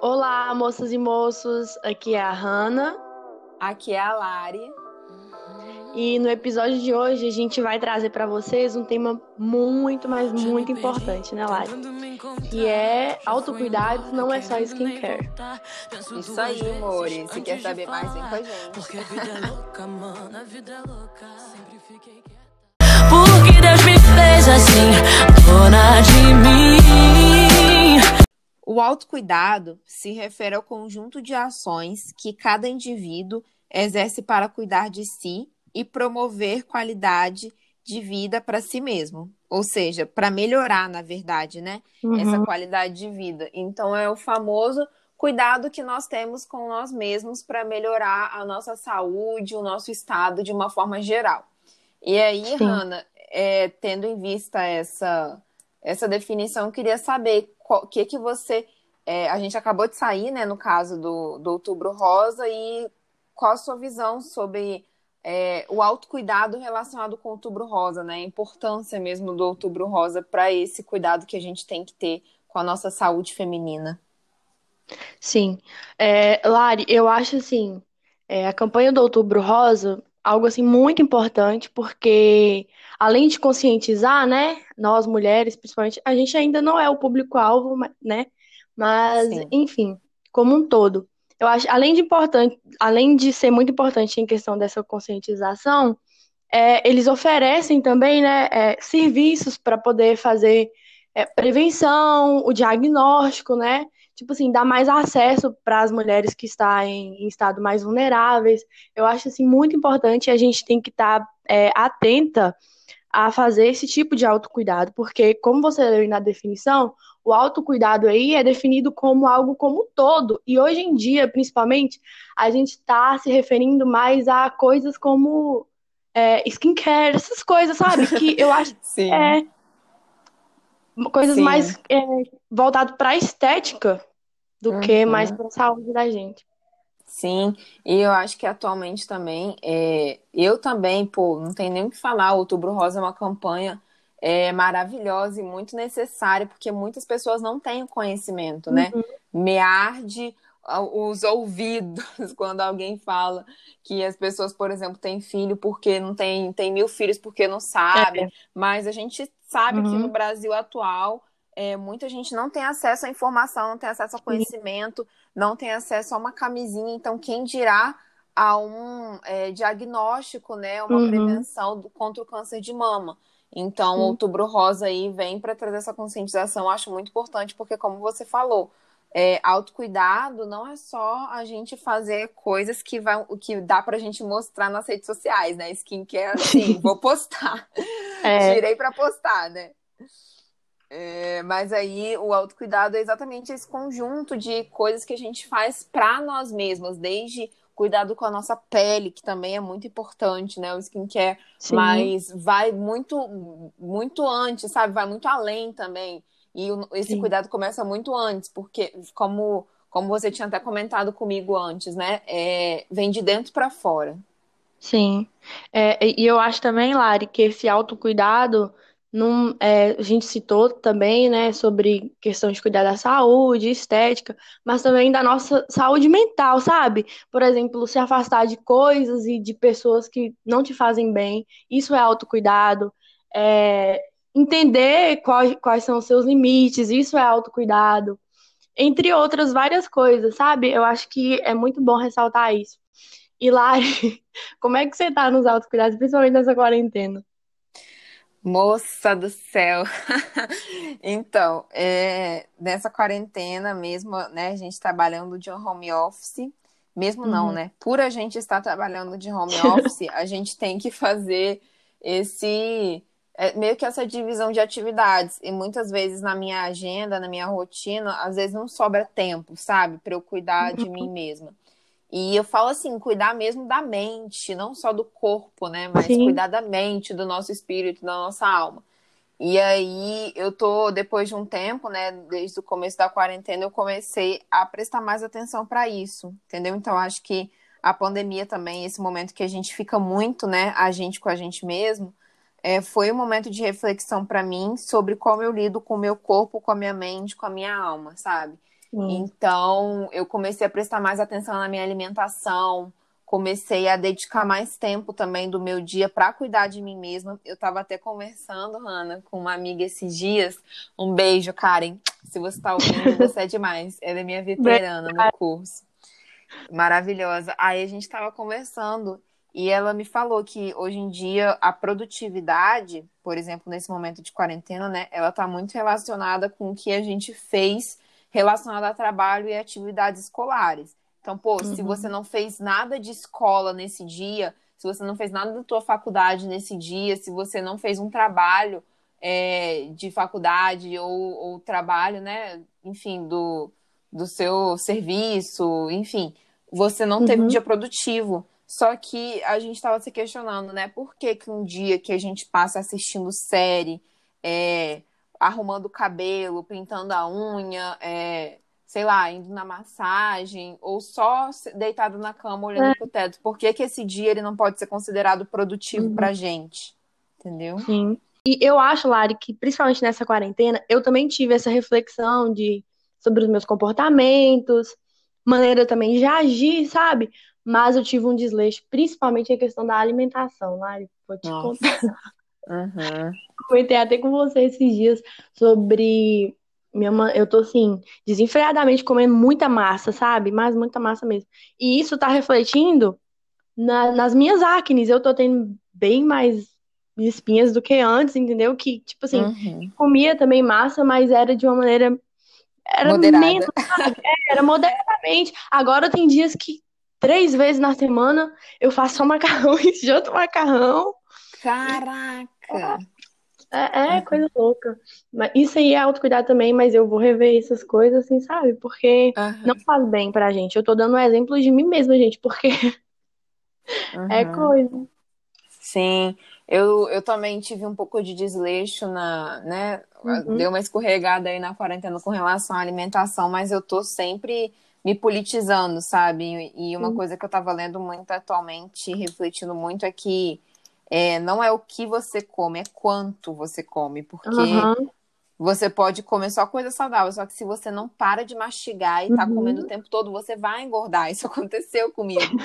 Olá, moças e moços. Aqui é a Hanna. Aqui é a Lari. E no episódio de hoje a gente vai trazer para vocês um tema muito, mas muito importante, né, Lari? Que é autocuidado, não é só skincare. Isso aí, amores. Se quer saber mais, vem com a gente. Porque Deus me fez assim, dona de mim. O autocuidado se refere ao conjunto de ações que cada indivíduo exerce para cuidar de si e promover qualidade de vida para si mesmo. Ou seja, para melhorar, na verdade, né? Uhum. Essa qualidade de vida. Então, é o famoso cuidado que nós temos com nós mesmos para melhorar a nossa saúde, o nosso estado de uma forma geral. E aí, Sim. Hanna, é, tendo em vista essa, essa definição, eu queria saber o que que você. é, a gente acabou de sair, né, no caso do, do Outubro Rosa, e qual a sua visão sobre é, o autocuidado relacionado com o Outubro Rosa, né? A importância mesmo do Outubro Rosa para esse cuidado que a gente tem que ter com a nossa saúde feminina. Sim. É, Lari, eu acho assim, é, a campanha do Outubro Rosa, algo assim muito importante, porque além de conscientizar, né, nós mulheres, principalmente, a gente ainda não é o público-alvo, né? Mas, Sim. enfim, como um todo. Eu acho, além de importante, além de ser muito importante em questão dessa conscientização, é, eles oferecem também, né, é, serviços para poder fazer é, prevenção, o diagnóstico, né? Tipo assim, dar mais acesso para as mulheres que estão em, em estado mais vulneráveis. Eu acho assim muito importante e a gente tem que estar é, atenta a fazer esse tipo de autocuidado, porque, como você leu na definição, o autocuidado aí é definido como algo como um todo. E hoje em dia, principalmente, a gente está se referindo mais a coisas como é, skincare, essas coisas, sabe? Que eu acho Sim. é coisas Sim. mais é, voltado para a estética do que Uhum. mais para a saúde da gente. Sim, e eu acho que atualmente também, é, eu também, pô, não tem nem o que falar, o Outubro Rosa é uma campanha é, maravilhosa e muito necessária, porque muitas pessoas não têm conhecimento, né? Me arde os ouvidos quando alguém fala que as pessoas, por exemplo, têm filho porque não tem, tem mil filhos porque não sabem, mas a gente sabe que Uhum. no Brasil atual é, muita gente não tem acesso à informação, não tem acesso ao conhecimento, não tem acesso a uma camisinha, então quem dirá a um é, diagnóstico, né, uma Uhum. prevenção do- contra o câncer de mama. Então, o Outubro Rosa aí vem para trazer essa conscientização, eu acho muito importante, porque como você falou, é, autocuidado não é só a gente fazer coisas que vai, o que dá pra gente mostrar nas redes sociais, né? Skincare, assim, vou postar. É, Tirei pra postar, né? É, mas aí o autocuidado é exatamente esse conjunto de coisas que a gente faz pra nós mesmos, desde cuidado com a nossa pele, que também é muito importante, né? O skincare, sim. mas vai muito, muito antes, sabe? Vai muito além também. E o- esse Sim. cuidado começa muito antes, porque como, como você tinha até comentado comigo antes, né? É, vem de dentro pra fora. Sim. É, e eu acho também, Lari, que esse autocuidado, não, é, a gente citou também, né, sobre questão de cuidar da saúde, estética, mas também da nossa saúde mental, sabe? Por exemplo, se afastar de coisas e de pessoas que não te fazem bem, isso é autocuidado. É, entender quais, quais são os seus limites, isso é autocuidado. Entre outras várias coisas, sabe? Eu acho que é muito bom ressaltar isso. E Lari, como é que você tá nos autocuidados, principalmente nessa quarentena? Moça do céu! Então, é, nessa quarentena mesmo, né, a gente trabalhando de home office, mesmo não, Uhum. né? Por a gente estar trabalhando de home office, a gente tem que fazer esse, é, meio que essa divisão de atividades. E muitas vezes na minha agenda, na minha rotina, às vezes não sobra tempo, sabe, para eu cuidar de mim mesma. E eu falo assim, cuidar mesmo da mente, não só do corpo, né? Mas Sim. cuidar da mente, do nosso espírito, da nossa alma. E aí, eu tô, depois de um tempo, né, desde o começo da quarentena, eu comecei a prestar mais atenção para isso, entendeu? Então, acho que a pandemia também, esse momento que a gente fica muito, né, a gente com a gente mesmo, é, foi um momento de reflexão para mim sobre como eu lido com o meu corpo, com a minha mente, com a minha alma, sabe? Então, eu comecei a prestar mais atenção na minha alimentação, comecei a dedicar mais tempo também do meu dia para cuidar de mim mesma. Eu estava até conversando, Hanna, com uma amiga esses dias. Um beijo, Karen. Se você está ouvindo, você é demais. Ela é minha veterana no curso. Maravilhosa. Aí a gente estava conversando e ela me falou que hoje em dia a produtividade, por exemplo, nesse momento de quarentena, né, ela está muito relacionada com o que a gente fez relacionado a trabalho e atividades escolares. Então, pô, uhum. se você não fez nada de escola nesse dia, se você não fez nada da tua faculdade nesse dia, se você não fez um trabalho é, de faculdade ou, ou, trabalho, né, enfim, do, do seu serviço, enfim, você não uhum. teve um uhum. dia produtivo. Só que a gente estava se questionando, né, por que, que um dia que a gente passa assistindo série, é, arrumando o cabelo, pintando a unha, é, sei lá, indo na massagem, ou só deitado na cama olhando é. pro teto. Por que, que esse dia ele não pode ser considerado produtivo uhum. pra gente? Entendeu? Sim. E eu acho, Lari, que principalmente nessa quarentena, eu também tive essa reflexão de sobre os meus comportamentos, maneira também de agir, sabe? Mas eu tive um desleixo, principalmente em questão da alimentação, Lari. Vou te Nossa. contar. Uhum. Comentei até com você esses dias sobre. Minha mãe, eu tô assim, desenfreadamente comendo muita massa, sabe? Mas muita massa mesmo. E isso tá refletindo na, nas minhas acnes. Eu tô tendo bem mais espinhas do que antes, entendeu? Que, tipo assim, uhum. comia também massa, mas era de uma maneira. Era Moderada. menos, sabe? É, era moderadamente. Agora tem dias que três vezes na semana eu faço só macarrão e janto macarrão. Caraca! É, é coisa louca. Mas isso aí é autocuidado também, mas eu vou rever essas coisas, assim, sabe? Porque uhum. não faz bem pra gente. Eu tô dando um exemplo de mim mesma, gente, porque uhum. é coisa. Sim, eu, eu também tive um pouco de desleixo na, né? Uhum. Deu uma escorregada aí na quarentena com relação à alimentação, mas eu tô sempre me politizando, sabe? E uma coisa que eu tava lendo muito atualmente, refletindo muito, é que é, não é o que você come, é quanto você come, porque uhum. você pode comer só coisa saudável, só que se você não para de mastigar e tá uhum. comendo o tempo todo, você vai engordar. Isso aconteceu comigo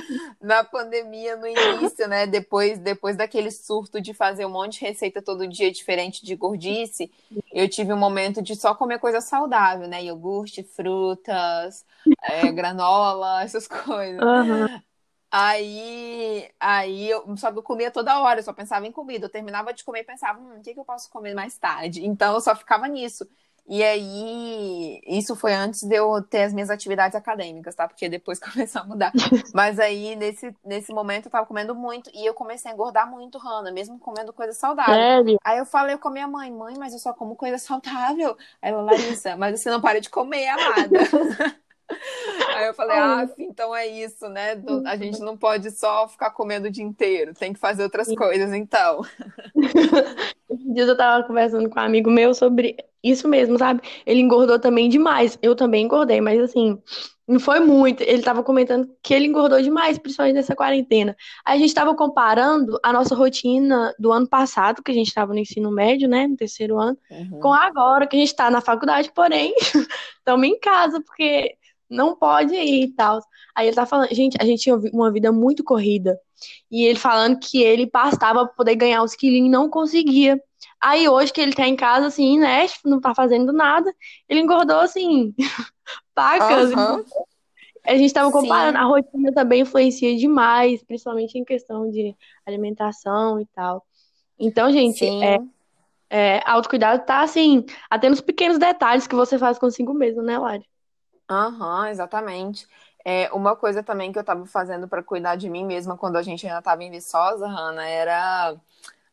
na pandemia no início, né? Depois, depois daquele surto de fazer um monte de receita todo dia diferente de gordice, eu tive um momento de só comer coisa saudável, né? Iogurte, frutas, é, granola, essas coisas. Uhum. Aí, aí eu, só que eu comia toda hora, eu só pensava em comida. Eu terminava de comer e pensava, hum, o que, que eu posso comer mais tarde? Então eu só ficava nisso. E aí, isso foi antes de eu ter as minhas atividades acadêmicas, tá? Porque depois começou a mudar. Mas aí, nesse, nesse momento, eu tava comendo muito e eu comecei a engordar muito, Hanna, mesmo comendo coisa saudável. Sério? Aí eu falei com a minha mãe, mãe, mas eu só como coisa saudável. Aí ela, Larissa, mas você não para de comer, amada. Aí eu falei, ah, então é isso, né? A gente não pode só ficar comendo o dia inteiro, tem que fazer outras coisas, então. Esses dias eu tava conversando com um amigo meu sobre isso mesmo, sabe? Ele engordou também demais. Eu também engordei, mas assim, não foi muito. Ele tava comentando que ele engordou demais, principalmente nessa quarentena. Aí a gente tava comparando a nossa rotina do ano passado, que a gente tava no ensino médio, né? No terceiro ano, uhum. com agora, que a gente tá na faculdade, porém, estamos em casa, porque não pode ir e tal. Aí ele tá falando, gente, a gente tinha uma vida muito corrida. E ele falando que ele pastava pra poder ganhar os quilinhos e não conseguia. Aí hoje que ele tá em casa, assim, né, não tá fazendo nada, ele engordou, assim, pacas. Uhum. A gente tava comparando, Sim. a rotina também influencia demais, principalmente em questão de alimentação e tal. Então, gente, é, é, autocuidado tá, assim, até nos pequenos detalhes que você faz consigo mesmo, né, Lari? Aham, exatamente. É, uma coisa também que eu tava fazendo para cuidar de mim mesma quando a gente ainda tava em Viçosa, Hanna, era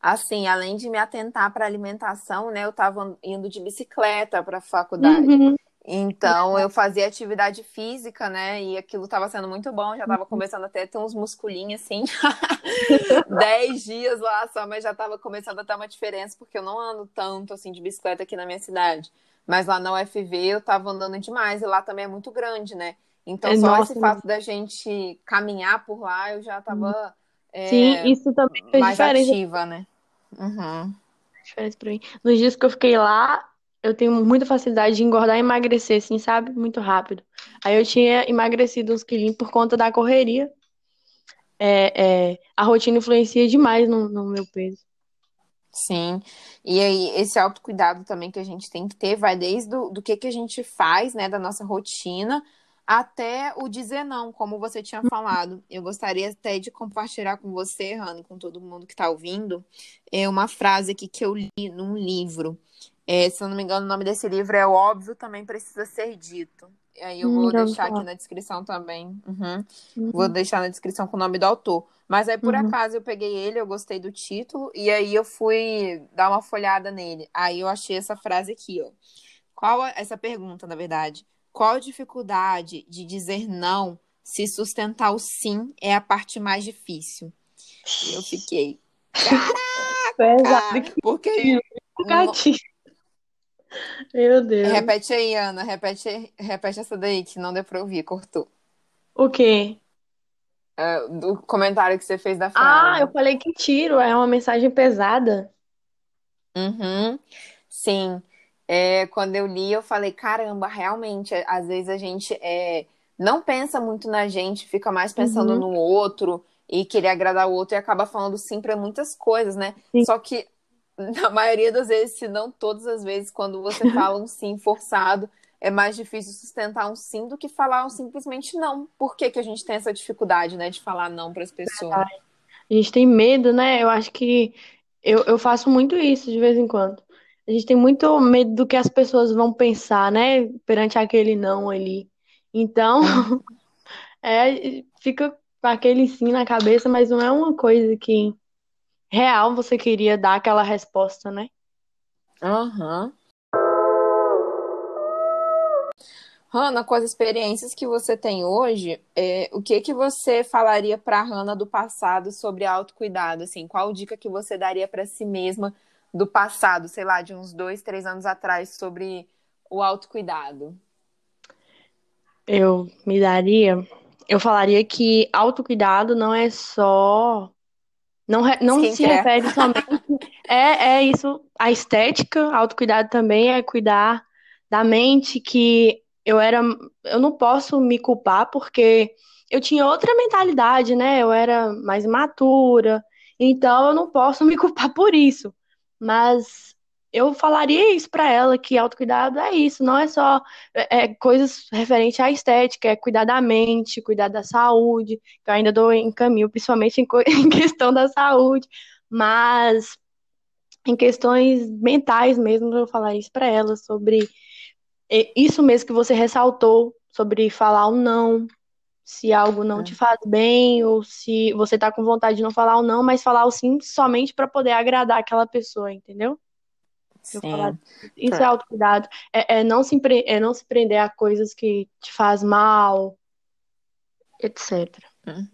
assim, além de me atentar para alimentação, né, eu tava indo de bicicleta para a faculdade. Uhum. Então, eu fazia atividade física, né? E aquilo estava sendo muito bom. Já estava uhum. começando até a ter uns musculinhos assim. Dez dias lá só, mas já estava começando a ter uma diferença, porque eu não ando tanto assim de bicicleta aqui na minha cidade. Mas lá na UFV eu tava andando demais, e lá também é muito grande, né? Então, é, só nossa, esse fato da gente caminhar por lá, eu já tava. É, Sim, isso também fez mais ativa, né? Uhum. Diferença pra mim. Nos dias que eu fiquei lá, eu tenho muita facilidade de engordar e emagrecer, assim, sabe? Muito rápido. Aí eu tinha emagrecido uns quilinhos por conta da correria. É, é, a rotina influencia demais no, no meu peso. Sim, e aí esse autocuidado também que a gente tem que ter vai desde do, do que, que a gente faz, né, da nossa rotina, até o dizer não, como você tinha falado. Eu gostaria até de compartilhar com você, Rani, com todo mundo que está ouvindo, é uma frase aqui que eu li num livro. É, se eu não me engano, o nome desse livro é Óbvio Também Precisa Ser Dito. E aí eu hum, vou deixar aqui na descrição também. Uhum. Uhum. Vou deixar na descrição com o nome do autor. Mas aí, por uhum. acaso, eu peguei ele, eu gostei do título, e aí eu fui dar uma folhada nele. Aí eu achei essa frase aqui, ó. Qual essa pergunta, na verdade? Qual a dificuldade de dizer não se sustentar o sim é a parte mais difícil? Eu fiquei. Caraca! Porque. Meu Deus. Repete aí, Ana. Repete, repete essa daí que não deu pra ouvir, cortou. O quê? É, do comentário que você fez da frase. Ah, eu falei que tiro, é uma mensagem pesada. Uhum. Sim. É, quando eu li, eu falei, caramba, realmente, às vezes a gente é, não pensa muito na gente, fica mais pensando uhum. no outro e querer agradar o outro e acaba falando sim para muitas coisas, né? Sim. Só que na maioria das vezes, se não todas as vezes, quando você fala um sim forçado, é mais difícil sustentar um sim do que falar um simplesmente não. Por que, que a gente tem essa dificuldade, né, de falar não para as pessoas? A gente tem medo, né? Eu acho que eu, eu faço muito isso de vez em quando. A gente tem muito medo do que as pessoas vão pensar, né? Perante aquele não ali. Então, é, fica com aquele sim na cabeça, mas não é uma coisa que real você queria dar aquela resposta, né? Aham. Uhum. Hanna, com as experiências que você tem hoje, é, o que que você falaria para a Hanna do passado sobre autocuidado? Assim, qual dica que você daria para si mesma do passado, sei lá, de uns dois, três anos atrás, sobre o autocuidado? Eu me daria. Eu falaria que autocuidado não é só não, não se refere somente. é, é isso, a estética, autocuidado também é cuidar da mente, que eu era. Eu não posso me culpar porque eu tinha outra mentalidade, né? Eu era mais imatura, então eu não posso me culpar por isso. Mas eu falaria isso para ela, que autocuidado é isso, não é só é, é, coisas referentes à estética, é cuidar da mente, cuidar da saúde, que eu ainda dou em caminho, principalmente em, em questão da saúde, mas em questões mentais mesmo, eu vou falar isso para ela, sobre isso mesmo que você ressaltou, sobre falar um não, se algo não é. te faz bem, ou se você tá com vontade de não falar o não, mas falar o sim somente para poder agradar aquela pessoa, entendeu? Falar, isso é autocuidado. É, é, não se, é não se prender a coisas que te faz mal, etc. Hum.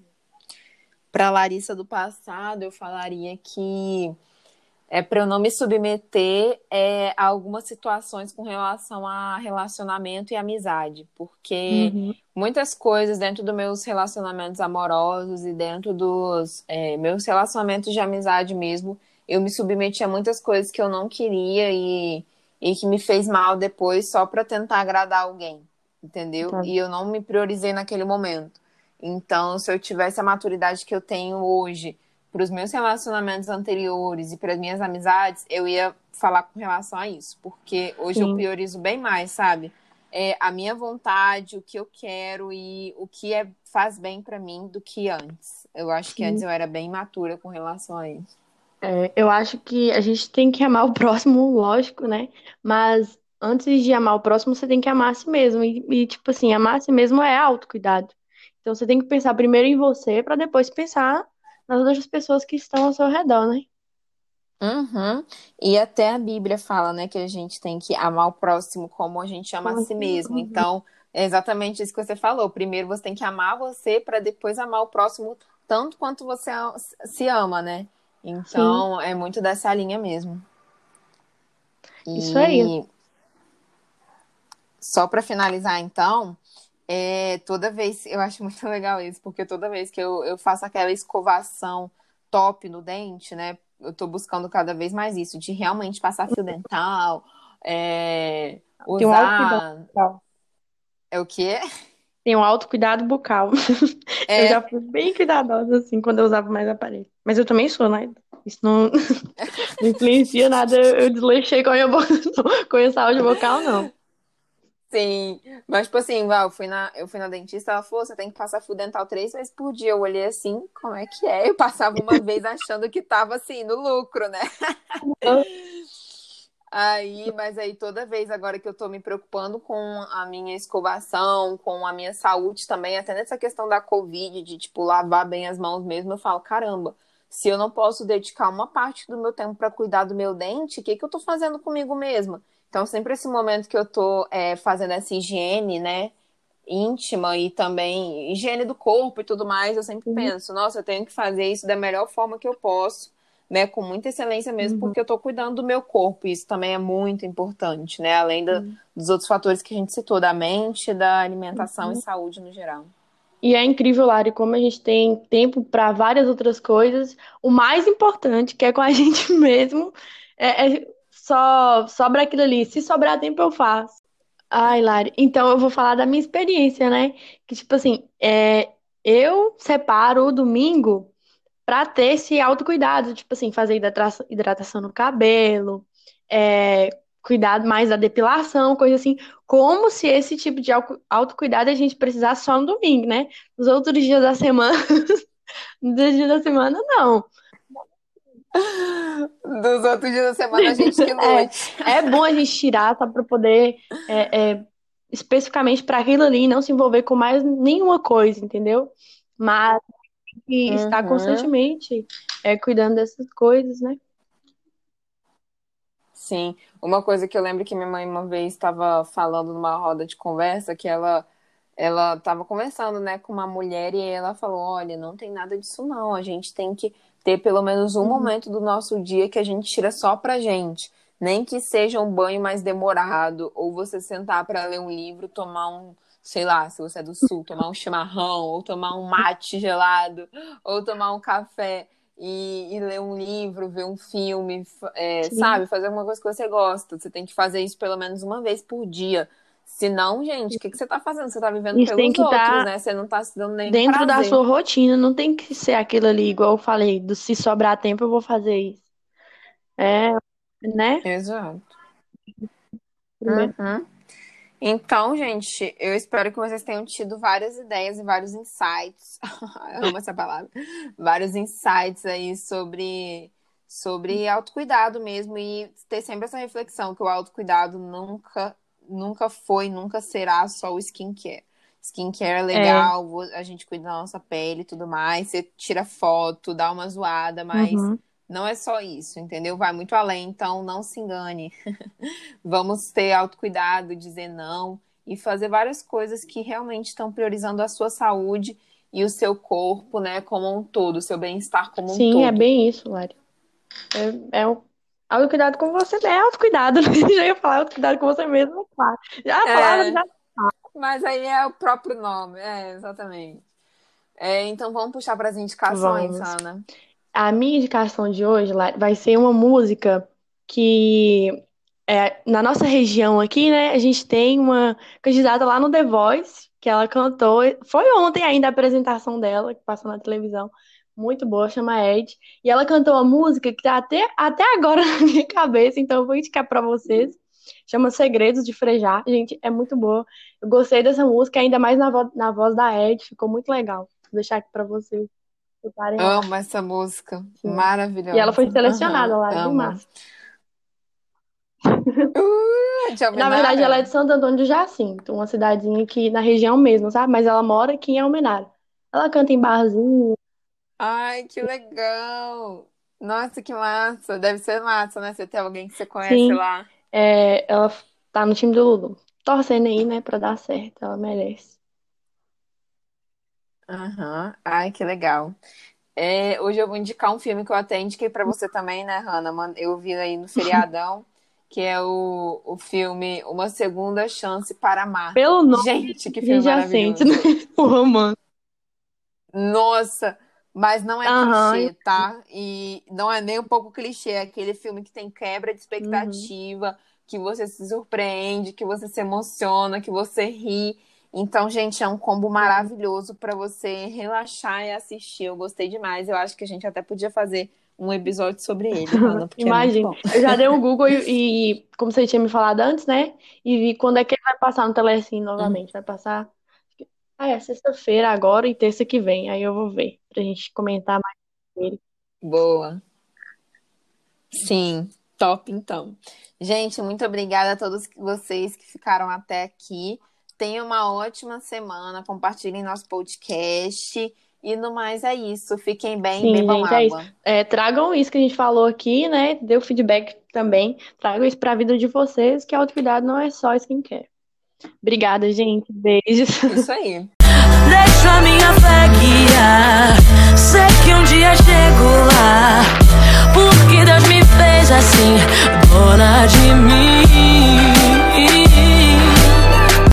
Para Larissa do passado, eu falaria que é para eu não me submeter é, a algumas situações com relação a relacionamento e amizade, porque uhum. muitas coisas dentro dos meus relacionamentos amorosos e dentro dos é, meus relacionamentos de amizade mesmo, eu me submeti a muitas coisas que eu não queria e, e que me fez mal depois só para tentar agradar alguém, entendeu? Tá. E eu não me priorizei naquele momento. Então, se eu tivesse a maturidade que eu tenho hoje para os meus relacionamentos anteriores e para as minhas amizades, eu ia falar com relação a isso, porque hoje Sim. eu priorizo bem mais, sabe? É a minha vontade, o que eu quero e o que é, faz bem para mim do que antes. Eu acho que Sim. antes eu era bem imatura com relação a isso. É, eu acho que a gente tem que amar o próximo, lógico, né? Mas antes de amar o próximo, você tem que amar a si mesmo. E, e tipo assim, amar a si mesmo é autocuidado. Então você tem que pensar primeiro em você para depois pensar nas outras pessoas que estão ao seu redor, né? Uhum. E até a Bíblia fala, né, que a gente tem que amar o próximo como a gente ama a si mesmo. Então, é exatamente isso que você falou. Primeiro você tem que amar você para depois amar o próximo tanto quanto você se ama, né? Então, Sim. é muito dessa linha mesmo. Isso aí. Só para finalizar, então, é, toda vez, eu acho muito legal isso, porque toda vez que eu, eu faço aquela escovação top no dente, né? Eu tô buscando cada vez mais isso, de realmente passar fio dental, É, Tem um usar. É o quê? Tem um autocuidado bucal. Eu É, já fui bem cuidadosa, assim, quando eu usava mais aparelho. Mas eu também sou, né? Isso não, não influencia nada. Eu desleixei com a minha boca, com a saúde vocal, não. sim. Mas, tipo assim, Val, eu fui na, eu fui na dentista, ela falou, você tem que passar fio dental três vezes por dia. Eu olhei assim, como é que é? Eu passava uma vez achando que tava, assim, no lucro, né? Aí, mas aí toda vez agora que eu tô me preocupando com a minha escovação, com a minha saúde também, até nessa questão da Covid, de tipo lavar bem as mãos mesmo, eu falo, caramba, se eu não posso dedicar uma parte do meu tempo para cuidar do meu dente, o que que eu tô fazendo comigo mesma? Então, sempre esse momento que eu tô é, fazendo essa higiene, né, íntima e também higiene do corpo e tudo mais, eu sempre Uhum. penso, nossa, eu tenho que fazer isso da melhor forma que eu posso né, com muita excelência mesmo, Uhum. porque eu tô cuidando do meu corpo, e isso também é muito importante, né, além da- Uhum. dos outros fatores que a gente citou, da mente, da alimentação Uhum. e saúde no geral. E é incrível, Lari, como a gente tem tempo para várias outras coisas. O mais importante, que é com a gente mesmo, é, é só sobra aquilo ali. Se sobrar tempo, eu faço. Ai, Lari, então eu vou falar da minha experiência, né? Que, tipo assim, é, eu separo o domingo para ter esse autocuidado, tipo assim, fazer hidratação, no cabelo, é, cuidar mais da depilação, coisa assim, como se esse tipo de auto- autocuidado a gente precisasse só no domingo, né? Nos outros dias da semana, nos dias da semana, não. Dos outros dias da semana, a gente que É, lute. é bom a gente tirar, tá, para poder é, é, especificamente para aquilo ali não se envolver com mais nenhuma coisa, entendeu? Mas e estar Uhum. constantemente é, cuidando dessas coisas, né? Sim, uma coisa que eu lembro que minha mãe uma vez estava falando numa roda de conversa, que ela ela estava conversando, né, com uma mulher e ela falou, olha, não tem nada disso não, a gente tem que ter pelo menos um Uhum. momento do nosso dia que a gente tira só pra gente, nem que seja um banho mais demorado, ou você sentar para ler um livro, tomar um, sei lá, se você é do sul, tomar um chimarrão, ou tomar um mate gelado, ou tomar um café e, e ler um livro, ver um filme, é, sabe? Fazer alguma coisa que você gosta. Você tem que fazer isso pelo menos uma vez por dia. Senão, gente, o que, que você tá fazendo? Você tá vivendo Isso tem pelos que outros, estar né? Você não tá se dando nem dentro da prazer. sua rotina, não tem que ser aquilo ali, igual eu falei, do se sobrar tempo eu vou fazer isso. É, né? Exato. Primeiro. Uhum. Então, gente, eu espero que vocês tenham tido várias ideias e vários insights. Eu amo essa palavra. Vários insights aí sobre, sobre autocuidado mesmo e ter sempre essa reflexão que o autocuidado nunca, nunca foi, nunca será só o skincare. Skincare é legal, vo- a gente cuida da nossa pele e tudo mais, você tira foto, dá uma zoada, mas Uhum. Não é só isso, entendeu? Vai muito além, então não se engane. Vamos ter autocuidado, dizer não e fazer várias coisas que realmente estão priorizando a sua saúde e o seu corpo, né, como um todo, o seu bem-estar como um Sim, é todo. bem isso, Lari. É, é o autocuidado com você, é autocuidado. Já ia falar autocuidado com você mesmo, claro. Já a palavra É, já. mas aí é o próprio nome, é, exatamente. É, então vamos puxar para as indicações, Vamos. Ana. A minha indicação de hoje, vai ser uma música que é, na nossa região aqui, né, a gente tem uma candidata lá no The Voice, que ela cantou. Foi ontem ainda a apresentação dela, que passou na televisão. Muito boa, chama Ed. E ela cantou uma música que tá até, até agora na minha cabeça, então eu vou indicar pra vocês. Chama Segredos de Frejá. Gente, é muito boa. Eu gostei dessa música, ainda mais na, vo na voz da Ed, ficou muito legal. Vou deixar aqui pra vocês escutarem lá. Amo essa música, Sim. E ela maravilhosa. foi selecionada Aham, lá, amo. massa. Uh, de Na verdade, ela é de Santo Antônio do Jacinto, uma cidadezinha aqui na região mesmo, sabe? Mas ela mora aqui em Almenara. Ela canta em barzinho. Ai, que legal! Nossa, que massa! Deve ser massa, né? Você ter alguém que você conhece Sim, lá. é, ela tá no time do Lulu. Torcendo aí, né, pra dar certo. Ela merece. Aham. Ai, que legal. É, hoje eu vou indicar um filme que eu até indiquei pra você também, né, Hannah? Eu vi aí no feriadão, que é o, o filme Uma Segunda Chance para Amar. Pelo nome, Gente, que filme já sente, maravilhoso. né? O romance. Nossa, mas não é Aham. clichê, tá? E não é nem um pouco clichê, é aquele filme que tem quebra de Uhum. expectativa, que você se surpreende, que você se emociona, que você ri. Então, gente, é um combo maravilhoso para você relaxar e assistir. Eu gostei demais. Eu acho que a gente até podia fazer um episódio sobre ele, Ana, Imagina. É eu já dei um Google e, e, como você tinha me falado antes, né? E vi quando é que ele vai passar no Telecine novamente. Uhum. Vai passar. Ah, é sexta-feira agora e terça que vem. Aí eu vou ver pra gente comentar mais sobre ele. Boa. Sim, top então. Gente, muito obrigada a todos vocês que ficaram até aqui. Tenham uma ótima semana. Compartilhem nosso podcast. E no mais é isso. Fiquem bem, Sim, bebam gente, é água. É, tragam isso que a gente falou aqui, né? Deu feedback também. Tragam isso para a vida de vocês, que autocuidado não é só skincare. Obrigada, gente. Beijos. Isso aí. Deixa a minha fé guiar. Sei que um dia chego lá. Porque Deus me fez assim, dona de mim.